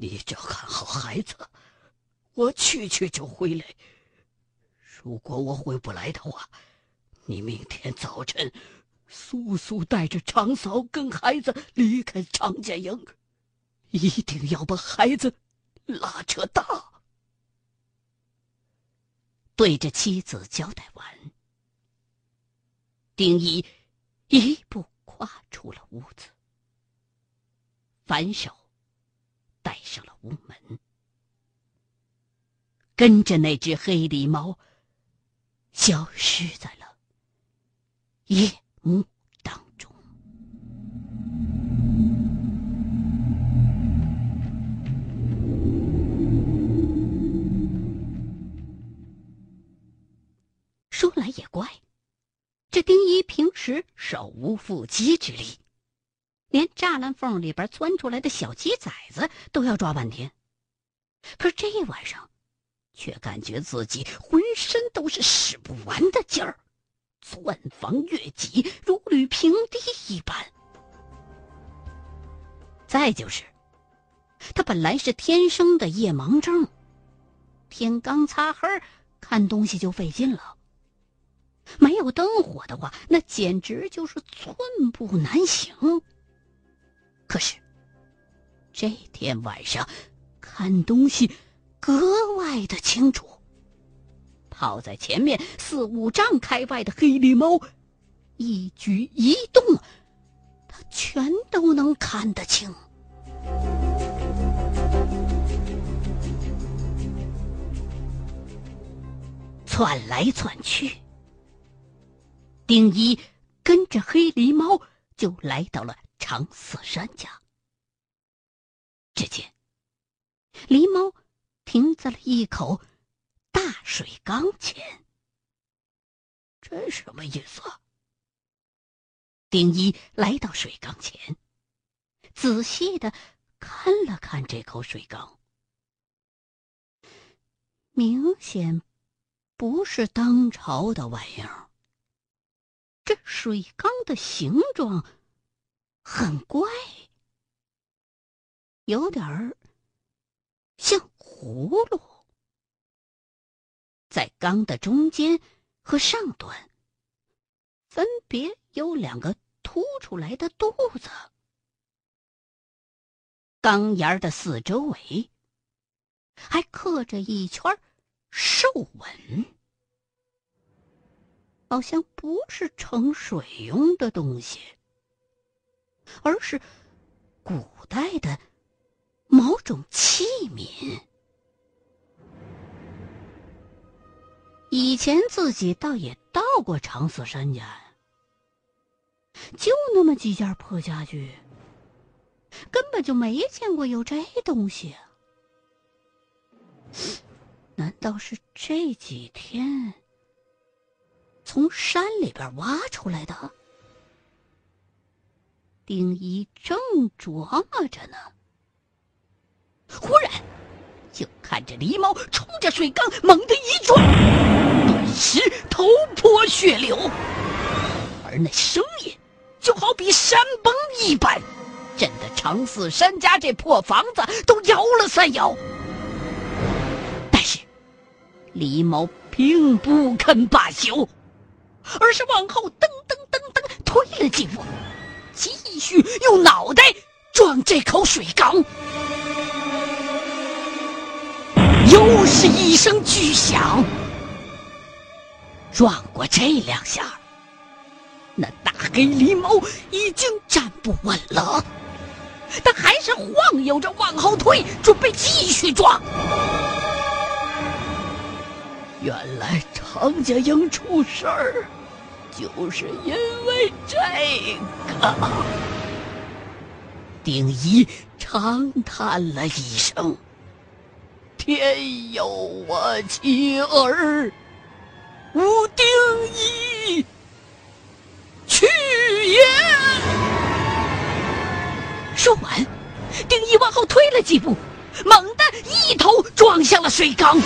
你照看好孩子，我去去就回来。如果我回不来的话，你明天早晨速速带着长嫂跟孩子离开常家营，一定要把孩子拉扯大。对着妻子交代完，丁一一步跨出了屋子，反手带上了屋门，跟着那只黑狸猫消失在了夜幕当中。说来也怪，这丁一平时手无缚鸡之力，缝里边钻出来的小鸡崽子都要抓半天。可是这一晚上，却感觉自己浑身都是使不完的劲儿，钻房越脊，如履平地一般。再就是，他本来是天生的夜盲症，天刚擦黑，看东西就费劲了。没有灯火的话，那简直就是寸步难行。可是这天晚上看东西格外的清楚，跑在前面四五丈开外的黑狸猫一举一动，他全都能看得清。窜来窜去。丁一跟着黑狸猫就来到了常四山家。只见狸猫停在了一口大水缸前。这什么意思？丁一来到水缸前，仔细的看了看这口水缸，明显不是当朝的玩意儿。这水缸的形状很怪，有点儿像葫芦。在缸的中间和上端，分别有两个凸出来的肚子。缸沿的四周围还刻着一圈兽纹。好像不是盛水用的东西，而是古代的某种器皿。以前自己倒也到过长死山家，就那么几件破家具，根本就没见过有这东西。难道是这几天？从山里边挖出来的，丁一正琢磨着呢，忽然就看着狸猫冲着水缸猛地一撞，顿时头破血流，而那声音就好比山崩一般，震得常四山家这破房子都摇了三摇。但是狸猫并不肯罢休。而是往后噔噔噔噔退了几步，用脑袋撞这口水缸。又是一声巨响，撞过这两下，那大黑狸猫已经站不稳了，它还是晃悠着往后退，准备继续撞。原来常家英出事儿。就是因为这个，丁一长叹了一声：“天有我妻儿，吾丁一去也。”说完，丁一往后退了几步，猛地一头撞向了水缸。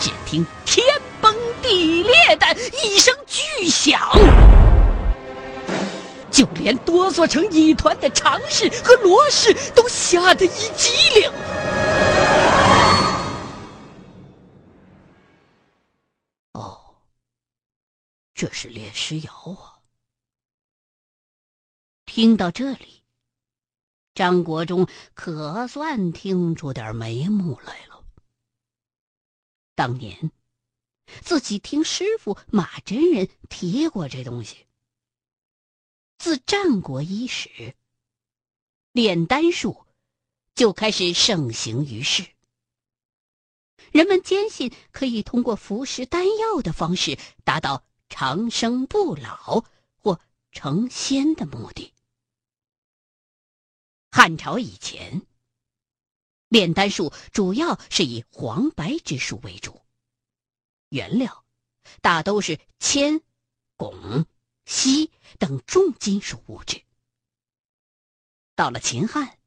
只听天崩地裂的一声巨响，就连哆嗦成一团的常氏和罗氏都吓得一激灵。哦，这是炼尸窑啊！听到这里，张国忠可算听出点眉目来了。当年，自己听师傅马真人提过这东西。自战国伊始，炼丹术就开始盛行于世。人们坚信可以通过服食丹药的方式达到长生不老或成仙的目的。汉朝以前，炼丹术主要是以黄白之术为主，原料大都是铅、汞。锡等重金属物质。到了秦汉，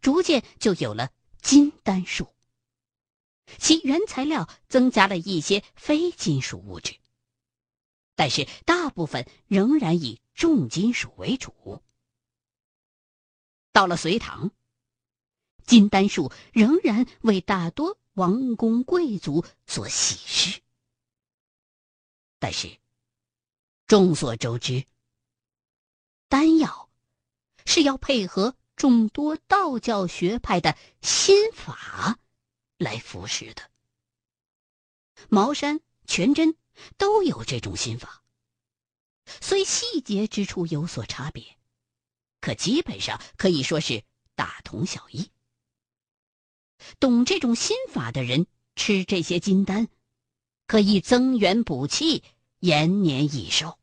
逐渐就有了金丹术，其原材料增加了一些非金属物质，但是大部分仍然以重金属为主。到了隋唐，金丹术仍然为大多王公贵族所喜视，但是。众所周知，丹药是要配合众多道教学派的心法来服食的。茅山、全真都有这种心法，虽细节之处有所差别，可基本上可以说是大同小异。懂这种心法的人吃这些金丹，可以增元补气。延年益寿，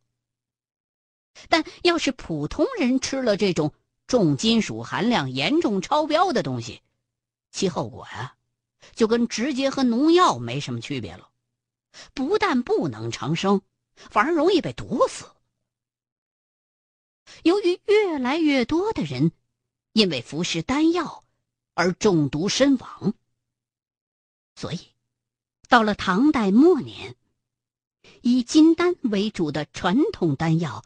但要是普通人吃了这种重金属含量严重超标的东西，其后果呀，就跟直接喝农药没什么区别了。不但不能长生，反而容易被毒死。由于越来越多的人因为服食丹药而中毒身亡，所以到了唐代末年。以金丹为主的传统丹药，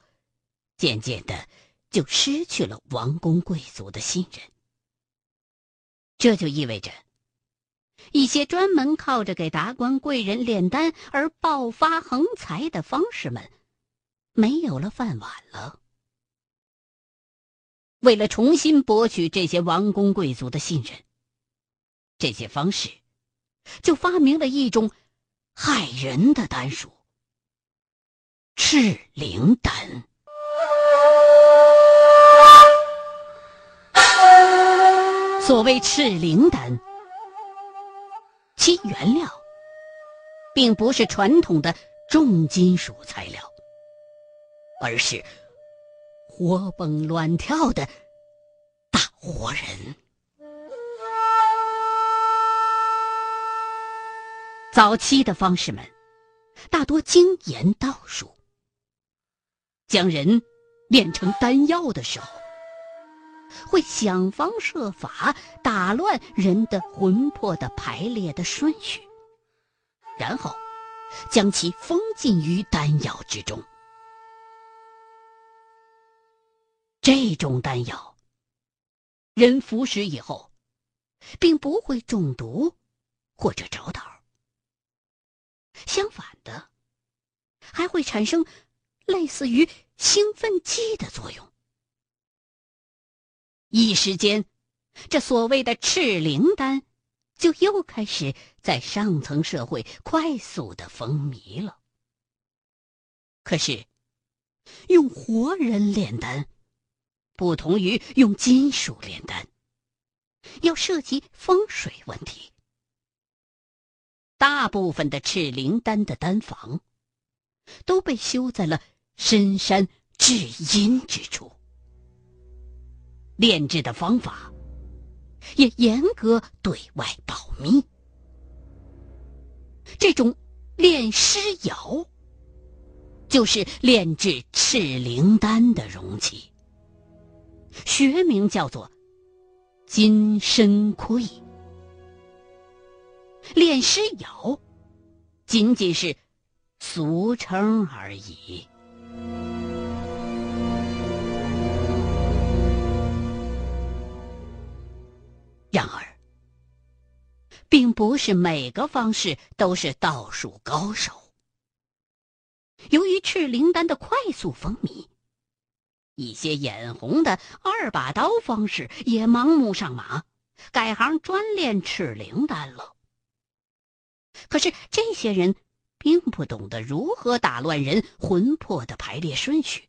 渐渐的就失去了王公贵族的信任。这就意味着，一些专门靠着给达官贵人炼丹而爆发横财的方士们，没有了饭碗了。为了重新博取这些王公贵族的信任，这些方士就发明了一种害人的丹术。赤灵丹。所谓赤灵丹，其原料并不是传统的重金属材料，而是活蹦乱跳的大活人。早期的方士们大多精研道术。将人炼成丹药的时候，会想方设法打乱人的魂魄的排列的顺序，然后将其封禁于丹药之中。这种丹药，人服食以后，并不会中毒或者着道，相反的，还会产生。类似于兴奋剂的作用，一时间，这所谓的赤灵丹就又开始在上层社会快速的风靡了。可是，用活人炼丹，不同于用金属炼丹，要涉及风水问题。大部分的赤灵丹的丹房，都被修在了。深山至阴之处，炼制的方法也严格对外保密。这种炼尸窑，就是炼制赤灵丹的容器，学名叫做金身盔。炼尸窑仅仅是俗称而已。然而，并不是每个方式都是道术高手。由于赤灵丹的快速风靡，一些眼红的二把刀方式也盲目上马，改行专练赤灵丹了。可是这些人并不懂得如何打乱人魂魄的排列顺序。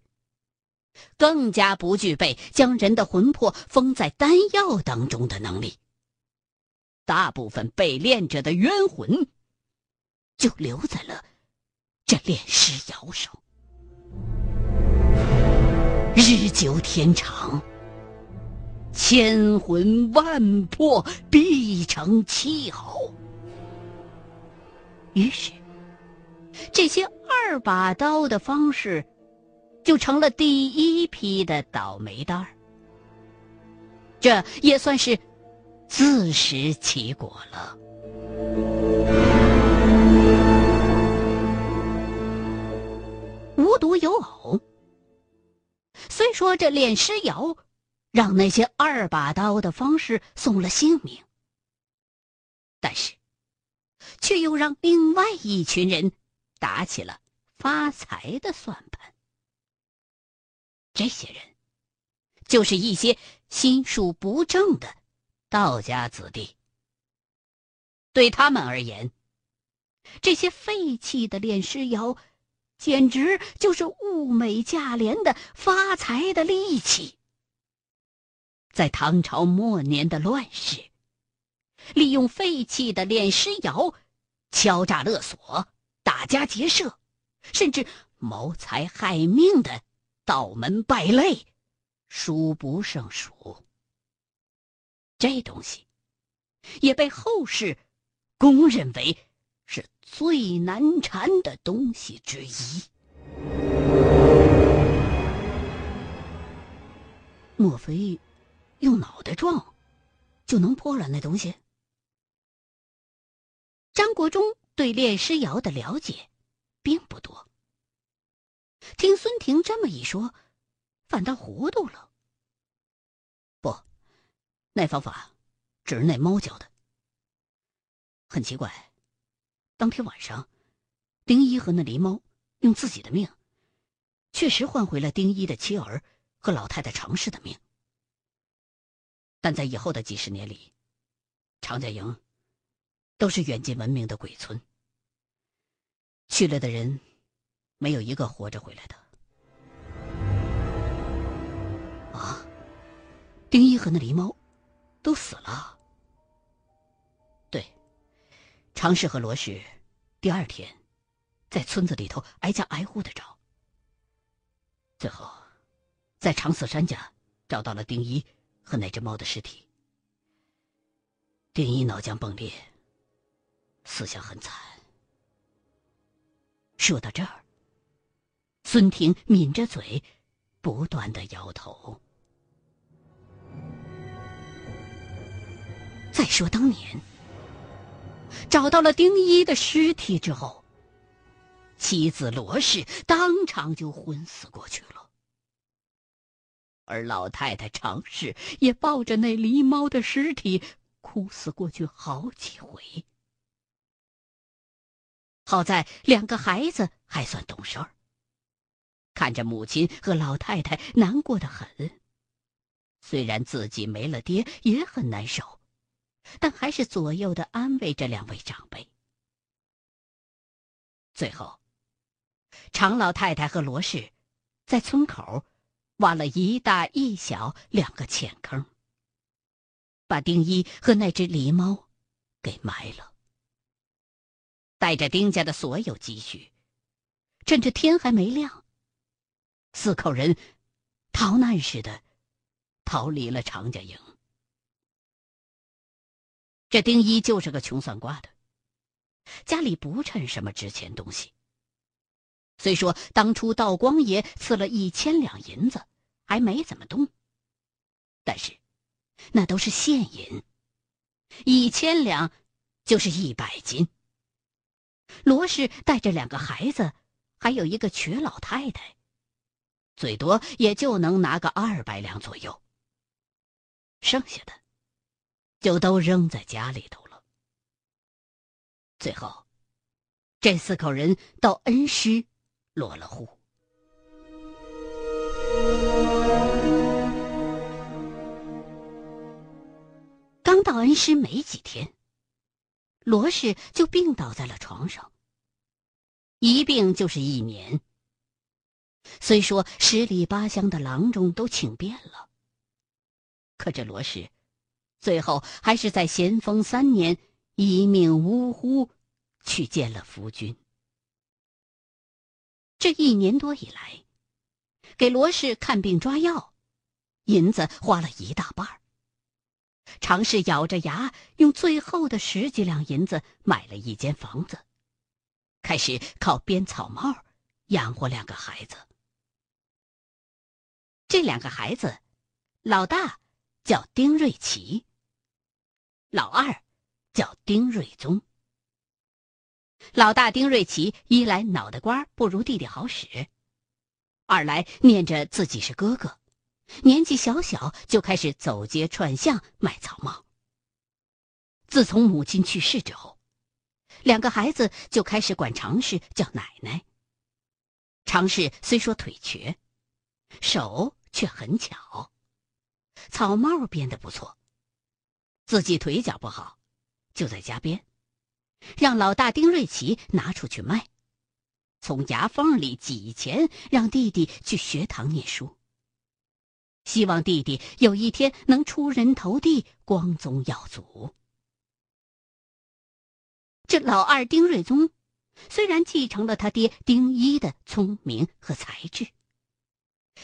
更加不具备将人的魂魄封在丹药当中的能力。大部分被炼者的冤魂，就留在了这炼尸窑上。日久天长，千魂万魄必成气候。于是，这些二把刀的方式。就成了第一批的倒霉蛋儿，这也算是自食其果了。无独有偶，虽说这炼尸窑让那些二把刀的方式送了性命，但是却又让另外一群人打起了发财的算盘。这些人，就是一些心术不正的道家子弟。对他们而言，这些废弃的炼尸窑，简直就是物美价廉的发财的利器。在唐朝末年的乱世，利用废弃的炼尸窑，敲诈勒索、打家劫舍，甚至谋财害命的。道门败类，数不胜数。这东西也被后世公认为是最难缠的东西之一。莫非用脑袋撞就能破了那东西？张国忠对炼尸窑的了解并不。听孙婷这么一说，反倒糊涂了。不，那方法只是那猫教的。很奇怪，当天晚上，丁一和那狸猫用自己的命，确实换回了丁一的妻儿和老太太常氏的命。但在以后的几十年里，常家营都是远近闻名的鬼村，去了的人。没有一个活着回来的。啊，丁一和那狸猫都死了。对，常氏和罗氏第二天在村子里头挨家挨户的找，最后在长四山家找到了丁一和那只猫的尸体。丁一脑浆迸裂，死相很惨。说到这儿。孙婷抿着嘴，不断的摇头。再说当年，找到了丁一的尸体之后，妻子罗氏当场就昏死过去了，而老太太常氏也抱着那狸猫的尸体哭死过去好几回。好在两个孩子还算懂事儿。看着母亲和老太太难过的很，虽然自己没了爹也很难受，但还是左右的安慰着两位长辈。最后，常老太太和罗氏在村口挖了一大一小两个浅坑，把丁一和那只狸猫给埋了，带着丁家的所有积蓄，趁着天还没亮。四口人逃难似的逃离了常家营。这丁一就是个穷算卦的，家里不趁什么值钱东西。虽说当初道光爷赐了一千两银子，还没怎么动，但是那都是现银，一千两就是一百斤。罗氏带着两个孩子，还有一个瘸老太太。最多也就能拿个二百两左右，剩下的就都扔在家里头了。最后，这四口人到恩施落了户。刚到恩施没几天，罗氏就病倒在了床上。一病就是一年。虽说十里八乡的郎中都请遍了，可这罗氏最后还是在咸丰三年一命呜呼，去见了夫君。这一年多以来，给罗氏看病抓药，银子花了一大半儿。常氏咬着牙，用最后的十几两银子买了一间房子，开始靠编草帽养活两个孩子。这两个孩子，老大叫丁瑞奇，老二叫丁瑞宗。老大丁瑞奇一来脑袋瓜不如弟弟好使，二来念着自己是哥哥，年纪小小就开始走街串巷卖草帽。自从母亲去世之后，两个孩子就开始管常氏叫奶奶。常氏虽说腿瘸，手。却很巧，草帽编得不错。自己腿脚不好，就在家编，让老大丁瑞奇拿出去卖，从牙缝里挤钱，让弟弟去学堂念书。希望弟弟有一天能出人头地，光宗耀祖。这老二丁瑞宗，虽然继承了他爹丁一的聪明和才智。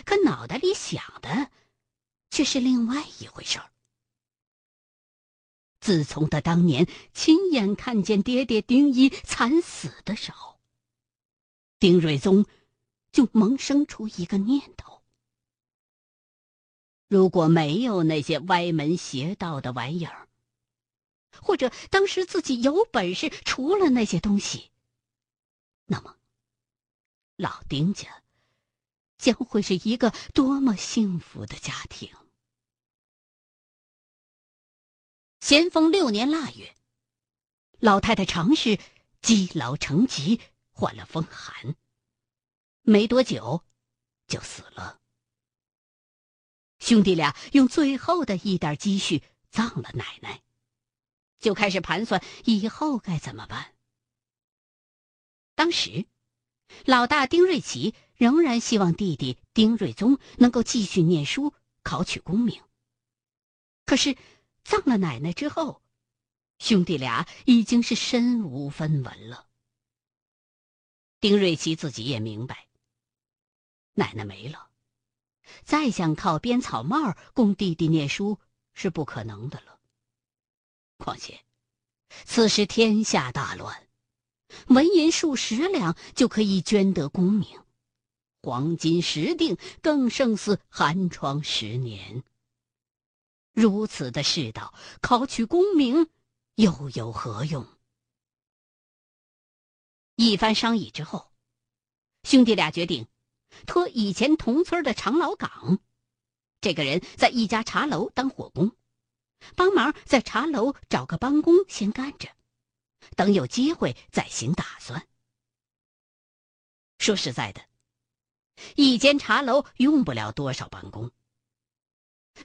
可脑袋里想的，却是另外一回事儿。自从他当年亲眼看见爹爹丁一惨死的时候，丁瑞宗就萌生出一个念头：如果没有那些歪门邪道的玩意儿，或者当时自己有本事除了那些东西，那么老丁家。将会是一个多么幸福的家庭！咸丰六年腊月，老太太常氏积劳成疾，患了风寒，没多久就死了。兄弟俩用最后的一点积蓄葬了奶奶，就开始盘算以后该怎么办。当时，老大丁瑞奇。仍然希望弟弟丁瑞宗能够继续念书，考取功名。可是葬了奶奶之后，兄弟俩已经是身无分文了。丁瑞奇自己也明白，奶奶没了，再想靠编草帽供弟弟念书是不可能的了。况且，此时天下大乱，纹银数十两就可以捐得功名。黄金十锭更胜似寒窗十年。如此的世道，考取功名又有何用？一番商议之后，兄弟俩决定托以前同村的常老岗，这个人在一家茶楼当伙工，帮忙在茶楼找个帮工先干着，等有机会再行打算。说实在的。一间茶楼用不了多少帮工。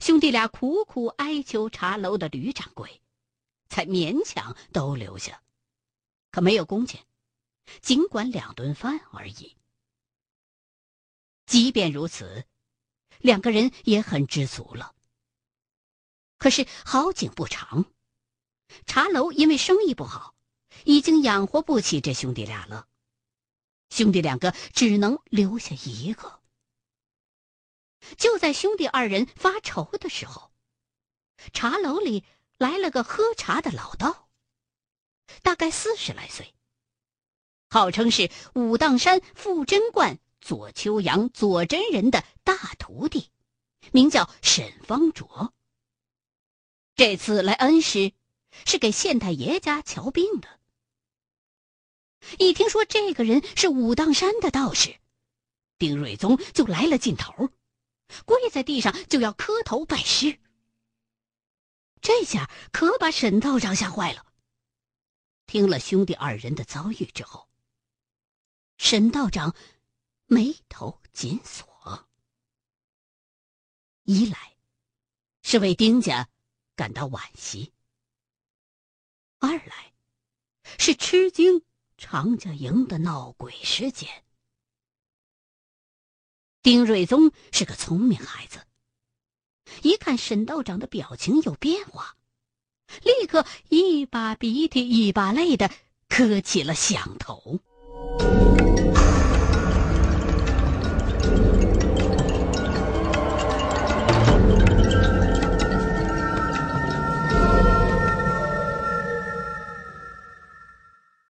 兄弟俩苦苦哀求茶楼的吕掌柜，才勉强都留下，可没有工钱，尽管两顿饭而已。即便如此，两个人也很知足了。可是好景不长，茶楼因为生意不好，已经养活不起这兄弟俩了。兄弟两个只能留下一个。就在兄弟二人发愁的时候，茶楼里来了个喝茶的老道，大概四十来岁，号称是武当山富真观左秋阳左真人的大徒弟，名叫沈方卓。这次来恩师，是给县太爷家瞧病的。一听说这个人是武当山的道士，丁瑞宗就来了劲头，跪在地上就要磕头拜师。这下可把沈道长吓坏了。听了兄弟二人的遭遇之后，沈道长眉头紧锁，一来是为丁家感到惋惜，二来是吃惊常家营的闹鬼事件。丁瑞宗是个聪明孩子，一看沈道长的表情有变化，立刻一把鼻涕一把泪的磕起了响头。